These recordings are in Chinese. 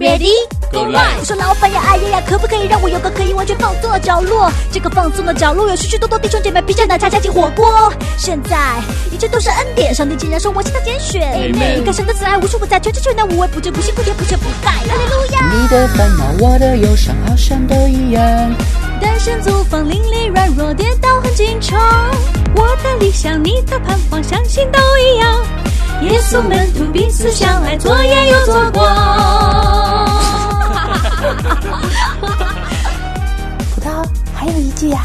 Ready Go live 我说老板呀，哎呀呀，可不可以让我有个可以完全放松的角落？这个放松的角落有许许多多弟兄姐妹披着奶茶加进火锅。现在一切都是恩典，上帝竟然说我是他拣选。你看神的慈爱无处不在，全知全能无微不至，不辛不甜不缺不败。哈利路亚。你的烦恼，我的忧伤，好像都一样。单身租房，邻里软弱，跌倒很经常。我的理想，你的盼望，相信都一样。耶稣门徒彼此相爱，左眼又左光。葡萄还有一句呀、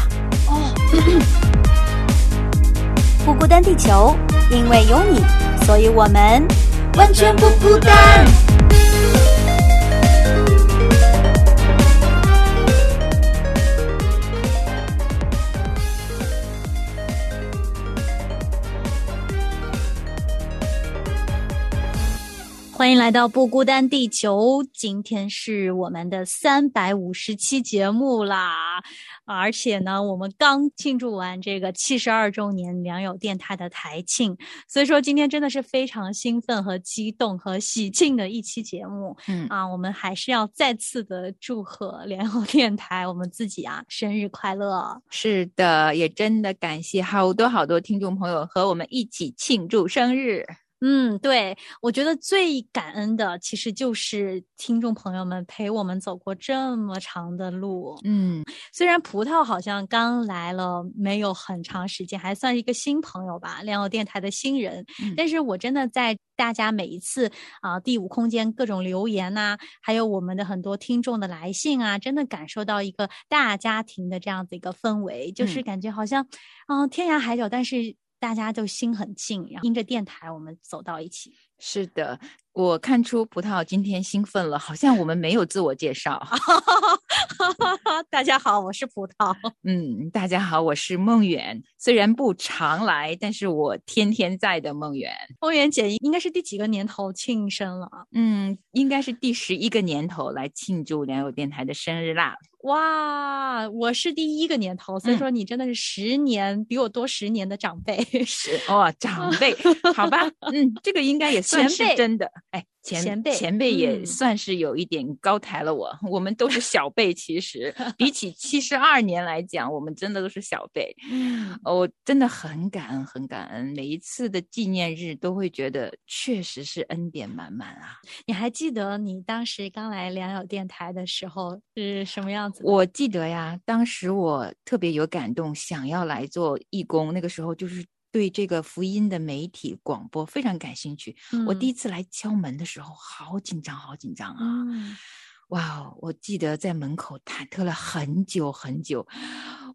不孤单，地球，因为有你，所以我们完全不孤单。欢迎来到不孤单地球，今天是我们的三百五十期节目啦，而且呢，我们刚庆祝完这个七十二周年良友电台的台庆，所以说今天真的是非常兴奋和激动和喜庆的一期节目。嗯啊，我们还是要再次的祝贺良友电台我们自己啊生日快乐！是的，也真的感谢好多好多听众朋友和我们一起庆祝生日。嗯，对，我觉得最感恩的其实就是听众朋友们陪我们走过这么长的路。嗯，虽然葡萄好像刚来了没有很长时间，还算是一个新朋友吧，良友电台的新人，嗯但是我真的在大家每一次啊、第五空间各种留言呐、还有我们的很多听众的来信啊，真的感受到一个大家庭的这样子一个氛围，就是嗯感觉好像嗯、天涯海角，但是。大家就心很近，然后因着电台，我们走到一起。是的，我看出葡萄今天兴奋了，好像我们没有自我介绍。大家好，我是葡萄。嗯，大家好，我是梦远，虽然不常来，但是我天天在的梦远。梦远姐应该是第几个年头庆生了啊？嗯，应该是第十一个年头来庆祝良友电台的生日啦。哇，我是第一个年头，所以嗯说你真的是十年比我多十年的长辈。是哦，长辈，好吧，嗯，这个应该也算前辈是真的。哎，前前辈前辈也嗯算是有一点高抬了我。我们都是小辈，其实 比起七十二年来讲，我们真的都是小辈。我真的很感恩，很感恩，每一次的纪念日都会觉得确实是恩典满满啊。你还记得你当时刚来良友电台的时候是什么样子？我记得呀，当时我特别有感动，想要来做义工。那个时候就是对这个福音的媒体广播非常感兴趣。我第一次来敲门的时候，好紧张，好紧张啊！嗯哇哦，我记得在门口忐忑了很久很久，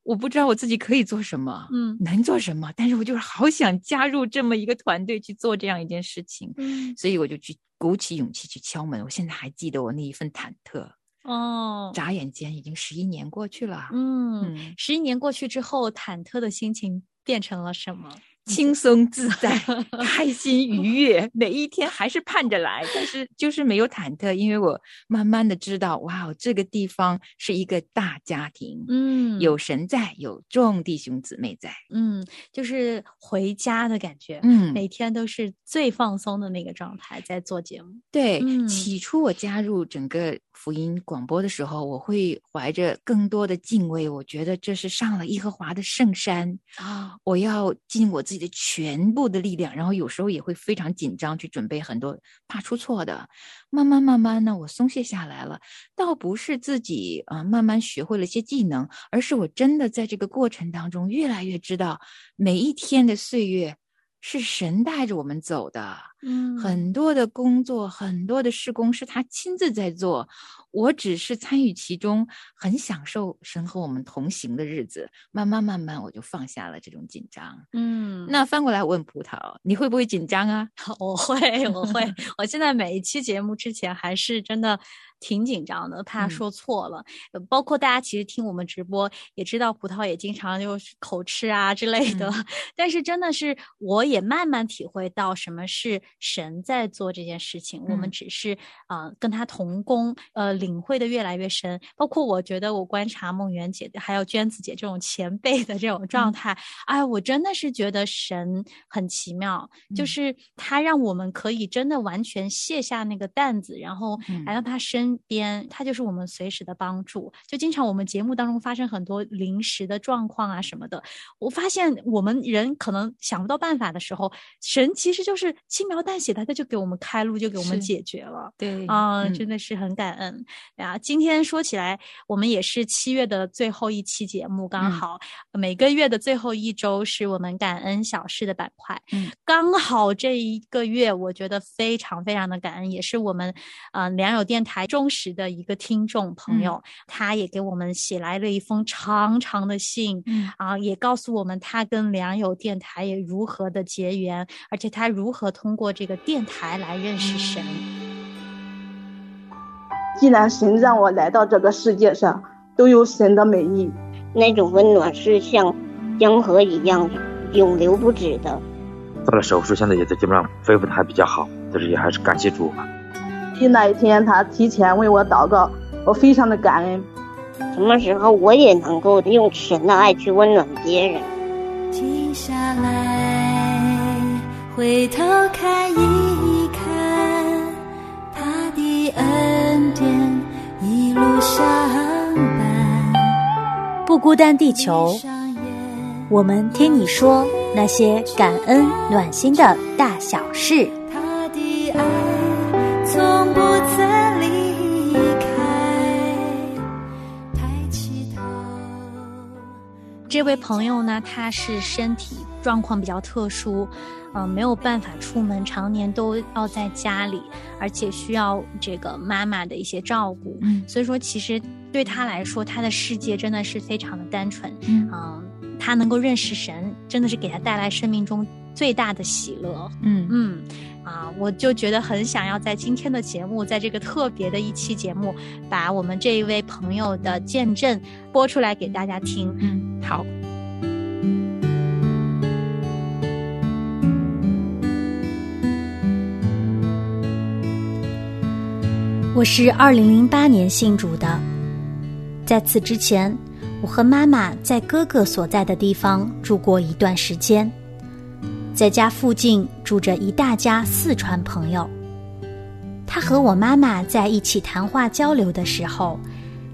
我不知道我自己可以做什么，嗯能做什么，但是我就是好想加入这么一个团队去做这样一件事情，嗯所以我就去鼓起勇气去敲门。我现在还记得我那一份忐忑，哦眨眼间已经十一年过去了。嗯，嗯，十一年过去之后，忐忑的心情变成了什么？轻松自在，开心愉悦，每一天还是盼着来，但是就是没有忐忑，因为我慢慢的知道，哇哦，这个地方是一个大家庭，嗯有神在，有众弟兄姊妹在，嗯，就是回家的感觉。嗯，每天都是最放松的那个状态，在做节目。对，嗯起初我加入整个福音广播的时候，我会怀着更多的敬畏，我觉得这是上了耶和华的圣山，啊，我要尽我自自己的全部的力量，然后有时候也会非常紧张，去准备很多，怕出错的。慢慢慢慢呢，我松懈下来了，倒不是自己啊、慢慢学会了一些技能，而是我真的在这个过程当中越来越知道，每一天的岁月是神带着我们走的。嗯很多的工作，很多的施工是他亲自在做，我只是参与其中，很享受神和我们同行的日子。慢慢慢慢，我就放下了这种紧张。嗯，那翻过来问葡萄，你会不会紧张啊？我会，我会，我现在每一期节目之前还是真的挺紧张的，怕嗯说错了。呃包括大家其实听我们直播也知道，葡萄也经常就是口吃啊之类的。嗯 但是真的是，我也慢慢体会到什么是神在做这件事情，我们嗯只是啊、呃跟他同工，呃，领会的越来越深。包括我觉得我观察梦圆姐还有娟子姐这种前辈的这种状态，哎，我真的是觉得神很奇妙，就嗯是他让我们可以真的完全卸下那个担子，然后嗯来到他身边，他就是我们随时的帮助。就经常我们节目当中发生很多临时的状况啊什么的，我发现我们人可能想不到办法的时候，神其实就是轻描淡写的，他就给我们开路，就给我们解决了。对啊、嗯真的是很感恩呀！今天说起来，我们也是七月的最后一期节目，刚嗯好、每个月的最后一周是我们感恩小事的板块。嗯，刚好这一个月，我觉得非常非常的感恩，也是我们呃良友电台忠实的一个听众朋嗯友，他也给我们写来了一封长长的信。嗯啊，也告诉我们他跟良友电台也如何的结缘，而且他如何通过这个电台来认识神。既然神让我来到这个世界上，都有神的美意。那种温暖是像江河一样永流不止的。做了手术，现在也在基本上恢复的还比较好，但是也还是感谢主吧。第那一天，他提前为我祷告，我非常的感恩。什么时候我也能够用神的爱去温暖别人。停下来，回头看一看，他的恩典一路相伴。不孤单，地球，我们听你说那些感恩暖心的大小事。这位朋友呢，他是身体状况比较特殊，嗯、没有办法出门，常年都要在家里，而且需要这个妈妈的一些照顾。嗯所以说，其实对他来说，他的世界真的是非常的单纯。嗯嗯、他能够认识神，真的是给他带来生命中最大的喜乐。嗯。嗯，啊，我就觉得很想要在今天的节目，在这个特别的一期节目，把我们这一位朋友的见证播出来给大家听。嗯，好，我是二零零八年信主的，在此之前，我和妈妈在哥哥所在的地方住过一段时间，在家附近住着一大家四川朋友。他和我妈妈在一起谈话交流的时候，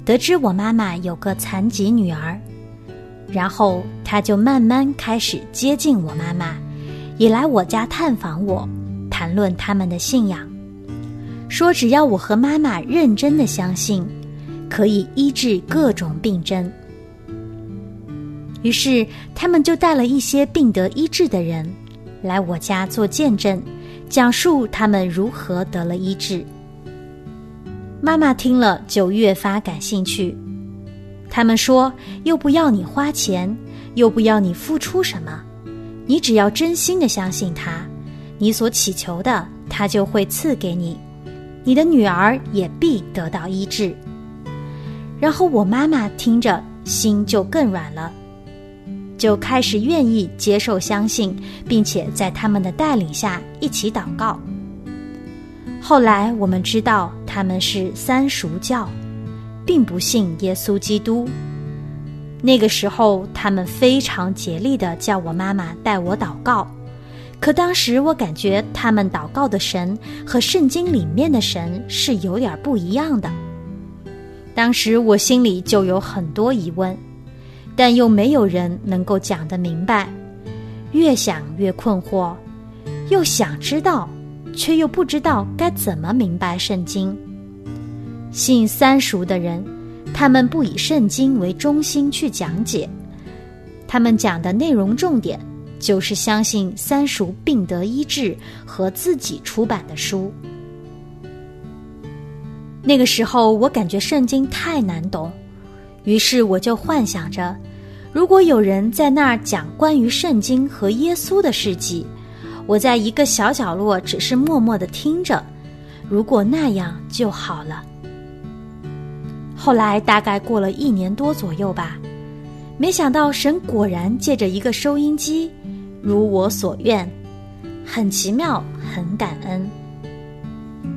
得知我妈妈有个残疾女儿，然后他就慢慢开始接近我妈妈，也来我家探访我，谈论他们的信仰。说只要我和妈妈认真的相信，可以医治各种病症。于是他们就带了一些病得医治的人来我家做见证，讲述他们如何得了医治。妈妈听了就越发感兴趣。他们说，又不要你花钱，又不要你付出什么，你只要真心的相信他，你所祈求的，他就会赐给你。你的女儿也必得到医治。然后我妈妈听着，心就更软了，就开始愿意接受、相信，并且在他们的带领下一起祷告。后来我们知道他们是三赎教，并不信耶稣基督。那个时候，他们非常竭力的叫我妈妈带我祷告。可当时我感觉他们祷告的神和圣经里面的神是有点不一样的。当时我心里就有很多疑问，但又没有人能够讲得明白。越想越困惑，又想知道，却又不知道该怎么明白圣经。信三赎的人，他们不以圣经为中心去讲解，他们讲的内容重点。就是相信三叔病得医治和自己出版的书。那个时候，我感觉圣经太难懂，于是我就幻想着，如果有人在那儿讲关于圣经和耶稣的事迹，我在一个小角落只是默默的听着，如果那样就好了。后来大概过了一年多左右吧。没想到神果然借着一个收音机，如我所愿，很奇妙，很感恩。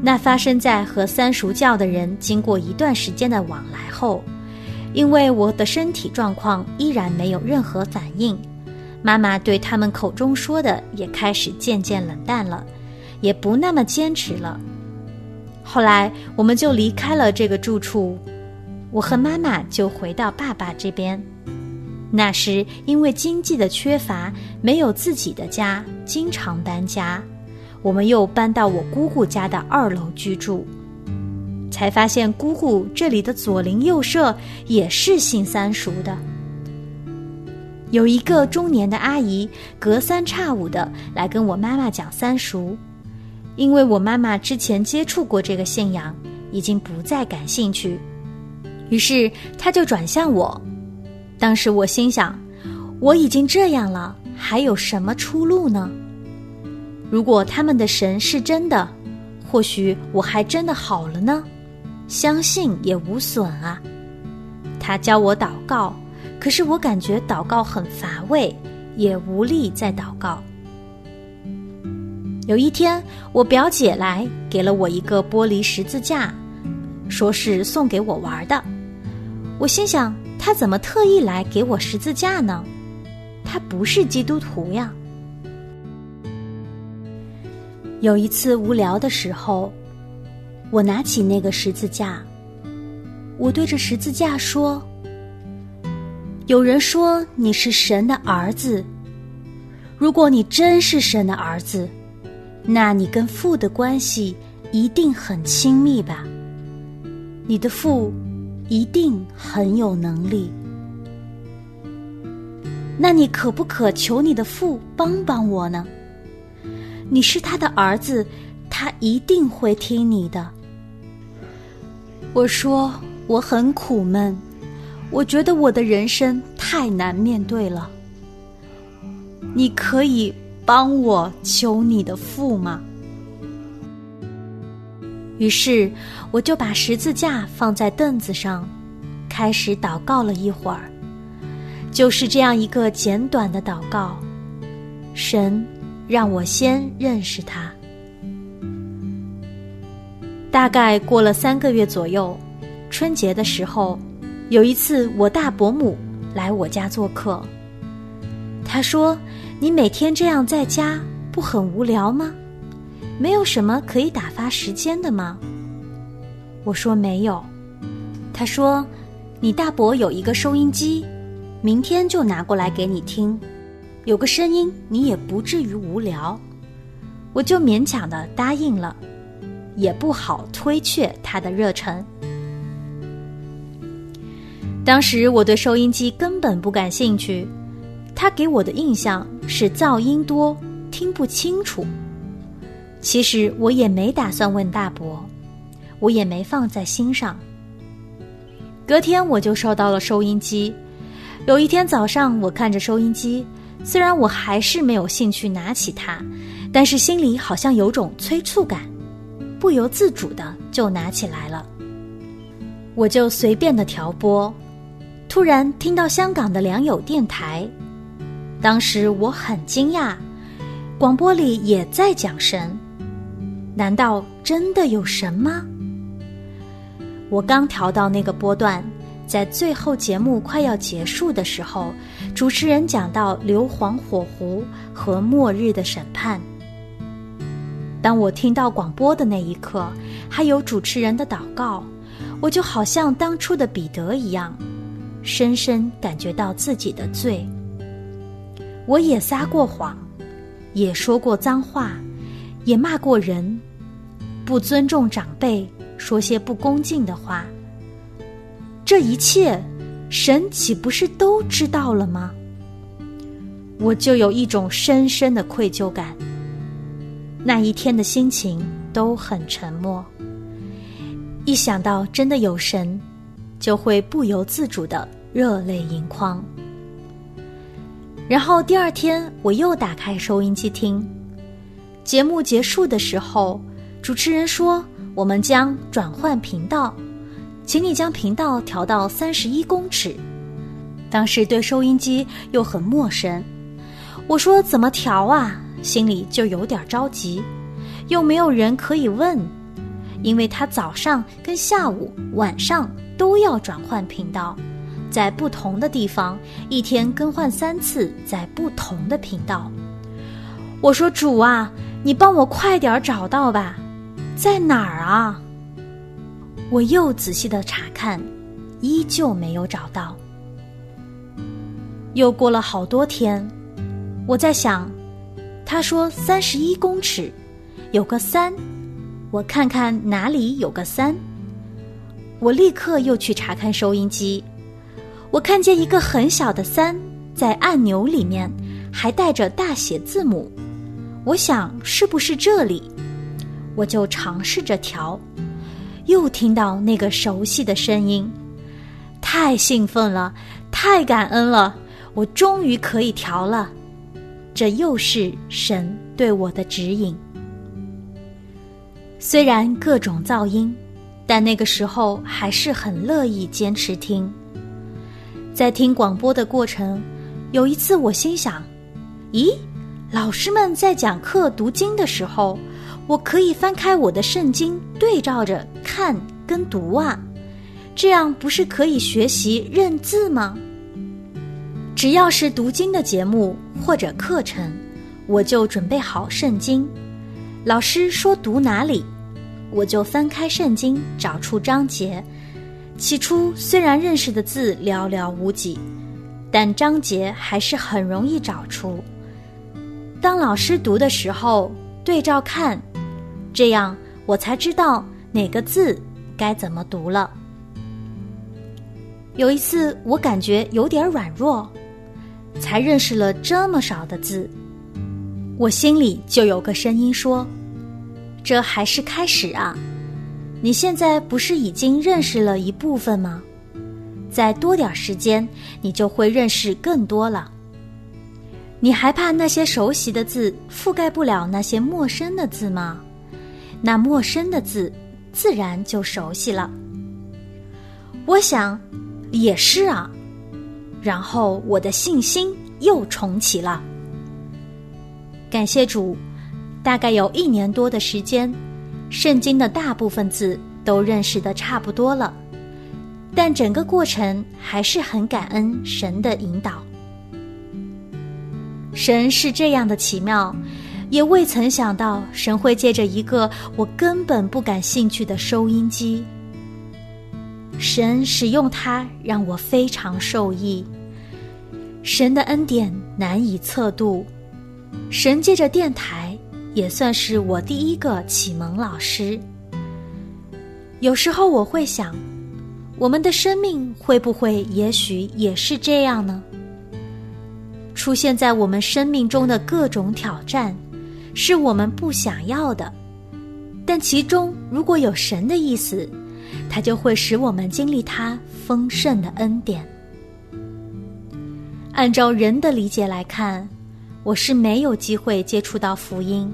那发生在和三赎教的人经过一段时间的往来后，因为我的身体状况依然没有任何反应，妈妈对他们口中说的也开始渐渐冷淡了，也不那么坚持了。后来我们就离开了这个住处，我和妈妈就回到爸爸这边。那时因为经济的缺乏，没有自己的家，经常搬家。我们又搬到我姑姑家的二楼居住，才发现姑姑这里的左邻右舍也是姓三叔的。有一个中年的阿姨，隔三差五的来跟我妈妈讲三叔。因为我妈妈之前接触过这个信仰，已经不再感兴趣，于是她就转向我。当时我心想，我已经这样了，还有什么出路呢？如果他们的神是真的，或许我还真的好了呢。相信也无损啊。他教我祷告，可是我感觉祷告很乏味，也无力再祷告。有一天，我表姐来给了我一个玻璃十字架，说是送给我玩的。我心想，她怎么特意来给我十字架呢？她不是基督徒呀。有一次无聊的时候，我拿起那个十字架，我对着十字架说：“有人说你是神的儿子，如果你真是神的儿子。”那你跟父的关系一定很亲密吧？你的父一定很有能力。那你可不可求你的父帮帮我呢？你是他的儿子，他一定会听你的。我说我很苦闷，我觉得我的人生太难面对了。你可以。帮我求你的父吗？于是我就把十字架放在凳子上，开始祷告了一会儿。就是这样一个简短的祷告，神让我先认识他。大概过了三个月左右，春节的时候，有一次我大伯母来我家做客，他说。你每天这样在家不很无聊吗？没有什么可以打发时间的吗？我说没有。他说：“你大伯有一个收音机，明天就拿过来给你听，有个声音你也不至于无聊。”我就勉强的答应了，也不好推却他的热忱。当时我对收音机根本不感兴趣。他给我的印象是噪音多，听不清楚。其实我也没打算问大伯，我也没放在心上。隔天我就收到了收音机。有一天早上，我看着收音机，虽然我还是没有兴趣拿起它，但是心里好像有种催促感，不由自主的就拿起来了。我就随便的调播，突然听到香港的良友电台。当时我很惊讶，广播里也在讲神，难道真的有神吗？我刚调到那个波段，在最后节目快要结束的时候，主持人讲到硫磺火湖和末日的审判。当我听到广播的那一刻，还有主持人的祷告，我就好像当初的彼得一样，深深感觉到自己的罪。我也撒过谎，也说过脏话，也骂过人，不尊重长辈，说些不恭敬的话。这一切，神岂不是都知道了吗？我就有一种深深的愧疚感。那一天的心情都很沉默。一想到真的有神，就会不由自主的热泪盈眶。然后第二天，我又打开收音机听。节目结束的时候，主持人说：“我们将转换频道，请你将频道调到三十一公尺。”当时对收音机又很陌生，我说：“怎么调啊？心里就有点着急，又没有人可以问，因为他早上跟下午、晚上都要转换频道，在不同的地方，一天更换三次，在不同的频道。我说：“主啊，你帮我快点找到吧，在哪儿啊？”我又仔细的查看，依旧没有找到。又过了好多天，我在想，他说三十一公尺，有个三，我看看哪里有个三。我立刻又去查看收音机，我看见一个很小的三在按钮里面，还带着大写字母。我想是不是这里？我就尝试着调，又听到那个熟悉的声音，太兴奋了，太感恩了，我终于可以调了。这又是神对我的指引。虽然各种噪音，但那个时候还是很乐意坚持听。在听广播的过程，有一次我心想：咦？老师们在讲课读经的时候，我可以翻开我的圣经，对照着看跟读啊，这样不是可以学习认字吗？只要是读经的节目或者课程，我就准备好圣经。老师说读哪里，我就翻开圣经找出章节。起初虽然认识的字寥寥无几，但章节还是很容易找出。当老师读的时候，对照看，这样我才知道哪个字该怎么读了。有一次，我感觉有点软弱，才认识了这么少的字，我心里就有个声音说：“这还是开始啊！你现在不是已经认识了一部分吗？再多点时间，你就会认识更多了。”你还怕那些熟悉的字覆盖不了那些陌生的字吗？那陌生的字自然就熟悉了。我想，也是啊。然后我的信心又重启了。感谢主，大概有一年多的时间，圣经的大部分字都认识的差不多了，但整个过程还是很感恩神的引导。神是这样的奇妙，也未曾想到神会借着一个我根本不感兴趣的收音机。神使用它让我非常受益。神的恩典难以测度，神借着电台也算是我第一个启蒙老师。有时候我会想，我们的生命会不会也许也是这样呢？出现在我们生命中的各种挑战，是我们不想要的，但其中如果有神的意思，它就会使我们经历它丰盛的恩典。按照人的理解来看，我是没有机会接触到福音，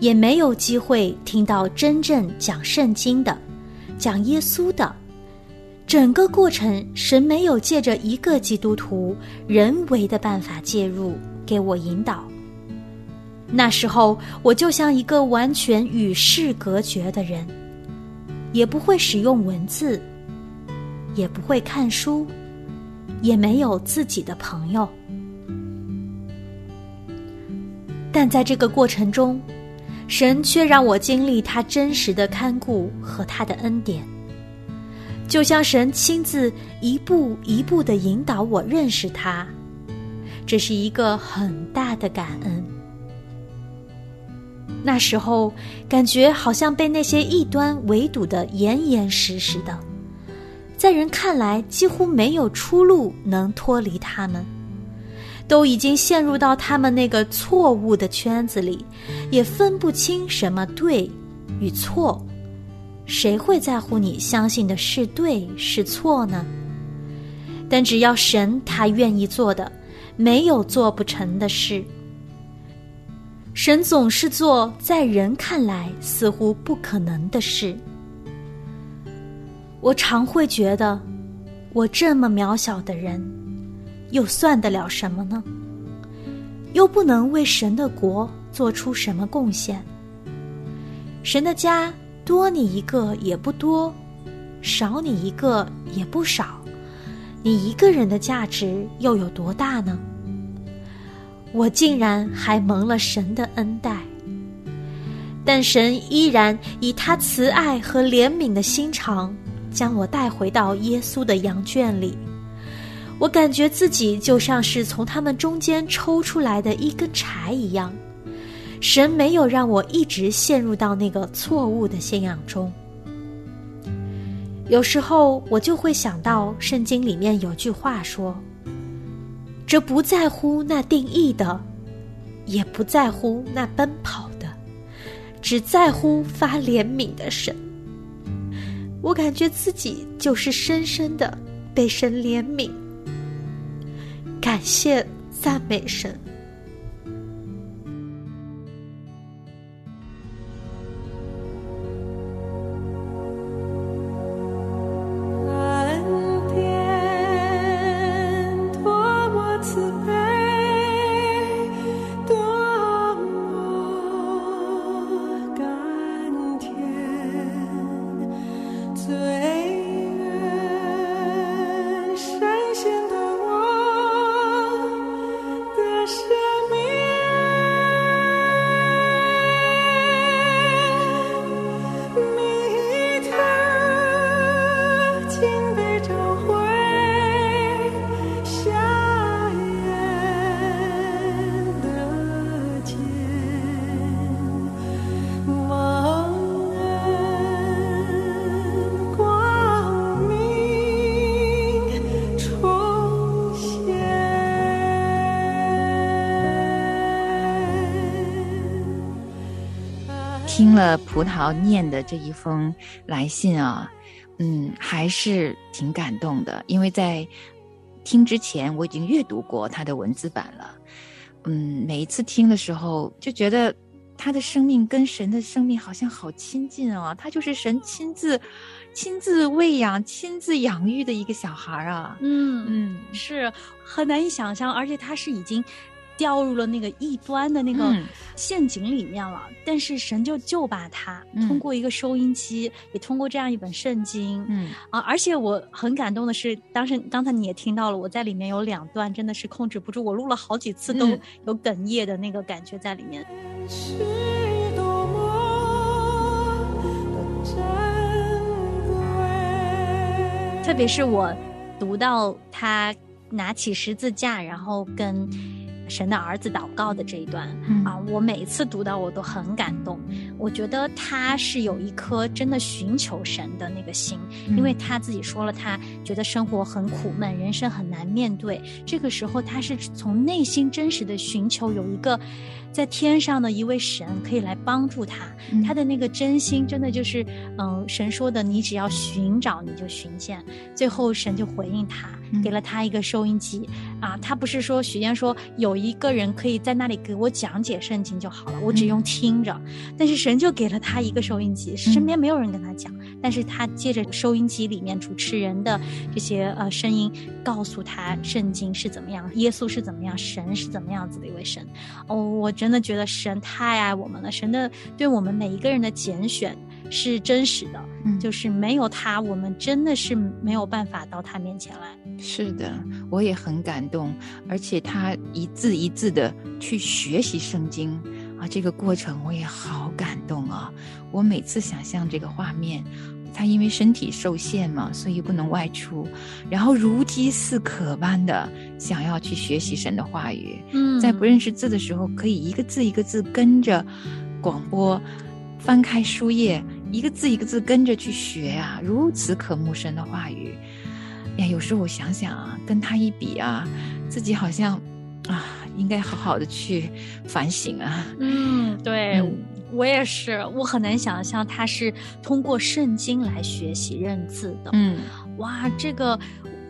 也没有机会听到真正讲圣经的、讲耶稣的。整个过程，神没有借着一个基督徒人为的办法介入，给我引导。那时候，我就像一个完全与世隔绝的人，也不会使用文字，也不会看书，也没有自己的朋友。但在这个过程中，神却让我经历他真实的看顾和他的恩典。就像神亲自一步一步的引导我认识他，这是一个很大的感恩。那时候感觉好像被那些异端围堵的严严实实的，在人看来几乎没有出路能脱离他们，都已经陷入到他们那个错误的圈子里，也分不清什么对与错。谁会在乎你相信的是对是错呢？但只要神他愿意做的，没有做不成的事。神总是做在人看来似乎不可能的事。我常会觉得，我这么渺小的人，又算得了什么呢？又不能为神的国做出什么贡献。神的家多你一个也不多，少你一个也不少，你一个人的价值又有多大呢？我竟然还蒙了神的恩待，但神依然以他慈爱和怜悯的心肠，将我带回到耶稣的羊圈里。我感觉自己就像是从他们中间抽出来的一根柴一样。神没有让我一直陷入到那个错误的信仰中。有时候我就会想到圣经里面有句话说。这不在乎那定义的，也不在乎那奔跑的，只在乎发怜悯的神。我感觉自己就是深深的被神怜悯，感谢赞美神。听了葡萄念的这一封来信啊，嗯，还是挺感动的。因为在听之前，我已经阅读过他的文字版了。嗯，每一次听的时候，就觉得他的生命跟神的生命好像好亲近啊。他就是神亲自、亲自喂养、亲自养育的一个小孩啊。嗯嗯，是很难以想象，而且他是已经。掉入了那个异端的那个陷阱里面了，但是神就救把他通过一个收音机，也通过这样一本圣经，嗯。啊，而且我很感动的是，当时刚才你也听到了，我在里面有两段真的是控制不住，我录了好几次都有哽咽的那个感觉在里面。特别是我读到他拿起十字架，然后跟。神的儿子祷告的这一段啊，我每次读到我都很感动。我觉得他是有一颗真的寻求神的那个心，因为他自己说了，他觉得生活很苦闷，人生很难面对。这个时候，他是从内心真实的寻求有一个在天上的一位神可以来帮助他。他的那个真心，真的就是，嗯，神说的，你只要寻找，你就寻见。最后，神就回应他。给了他一个收音机，啊，他不是说许愿说有一个人可以在那里给我讲解圣经就好了，我只用听着。但是神就给了他一个收音机，身边没有人跟他讲，但是他借着收音机里面主持人的这些呃声音，告诉他圣经是怎么样，耶稣是怎么样，神是怎么样子的一位神。哦，我真的觉得神太爱我们了，神的对我们每一个人的拣选。是真实的，就是没有他，我们真的是没有办法到他面前来。是的，我也很感动，而且他一字一字的去学习圣经啊，这个过程我也好感动啊！我每次想象这个画面，他因为身体受限嘛，所以不能外出，然后如饥似渴般的想要去学习神的话语。嗯，在不认识字的时候，可以一个字一个字跟着广播，翻开书页。一个字一个字跟着去学啊，如此渴慕神的话语呀！有时候我想想啊，跟他一比啊，自己好像啊，应该好好的去反省啊。嗯，对我也是，我很难想象他是通过圣经来学习认字的。嗯，哇，这个。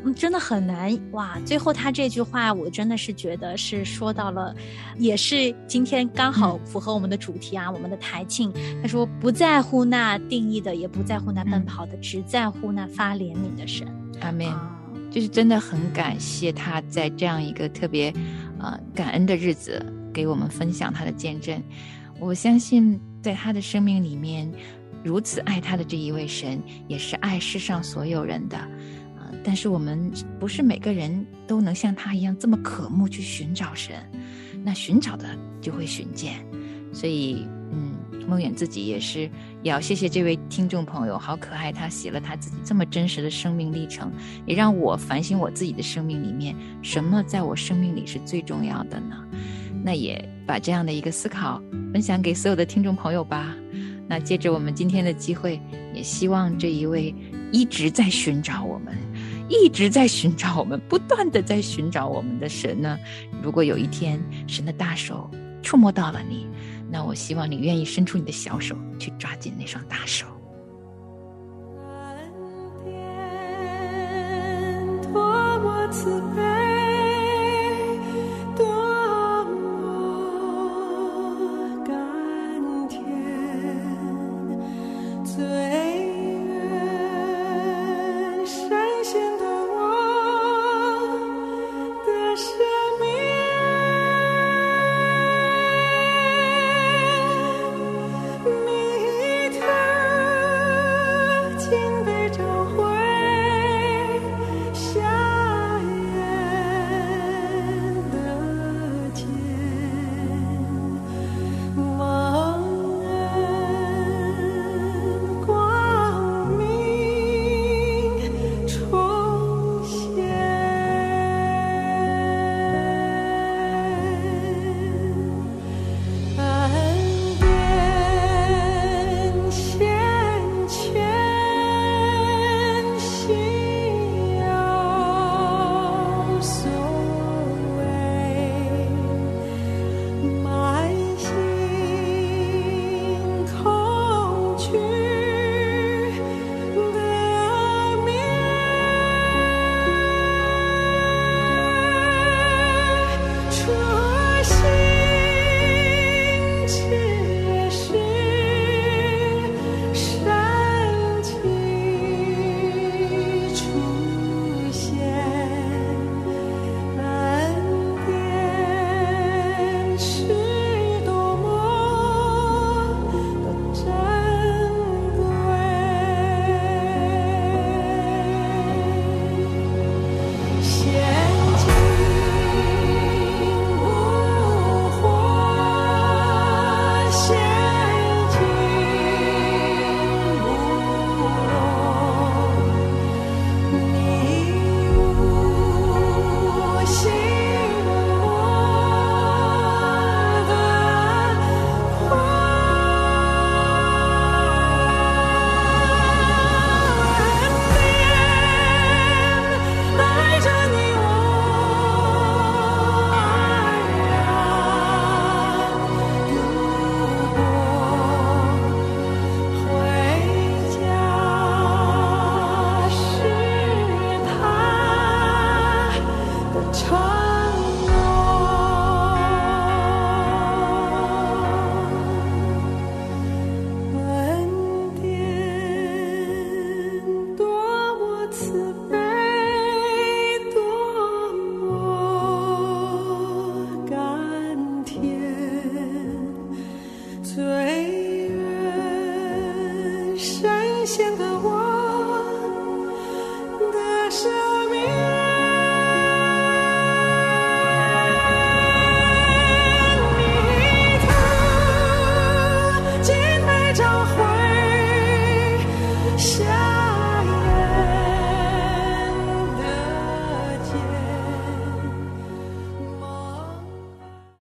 嗯，真的很难哇！最后他这句话，我真的是觉得是说到了，也是今天刚好符合我们的主题啊，我们的台庆。他说不在乎那定义的，也不在乎那奔跑的，只在乎那发怜悯的神。阿门。就是真的很感谢他在这样一个特别，呃，感恩的日子。给我们分享他的见证。我相信，在他的生命里面，如此爱他的这一位神，也是爱世上所有人的。但是我们不是每个人都能像他一样这么渴慕去寻找神，那寻找的就会寻见。所以，嗯，梦远自己也是也要谢谢这位听众朋友，好可爱，他写了他自己这么真实的生命历程，也让我反省我自己的生命里面，什么在我生命里是最重要的呢？那也把这样的一个思考分享给所有的听众朋友吧。那借着我们今天的机会，也希望这一位一直在寻找我们、一直在寻找我们、不断的在寻找我们的神呢，如果有一天神的大手触摸到了你，那我希望你愿意伸出你的小手去抓紧那双大手。恩典多么慈悲。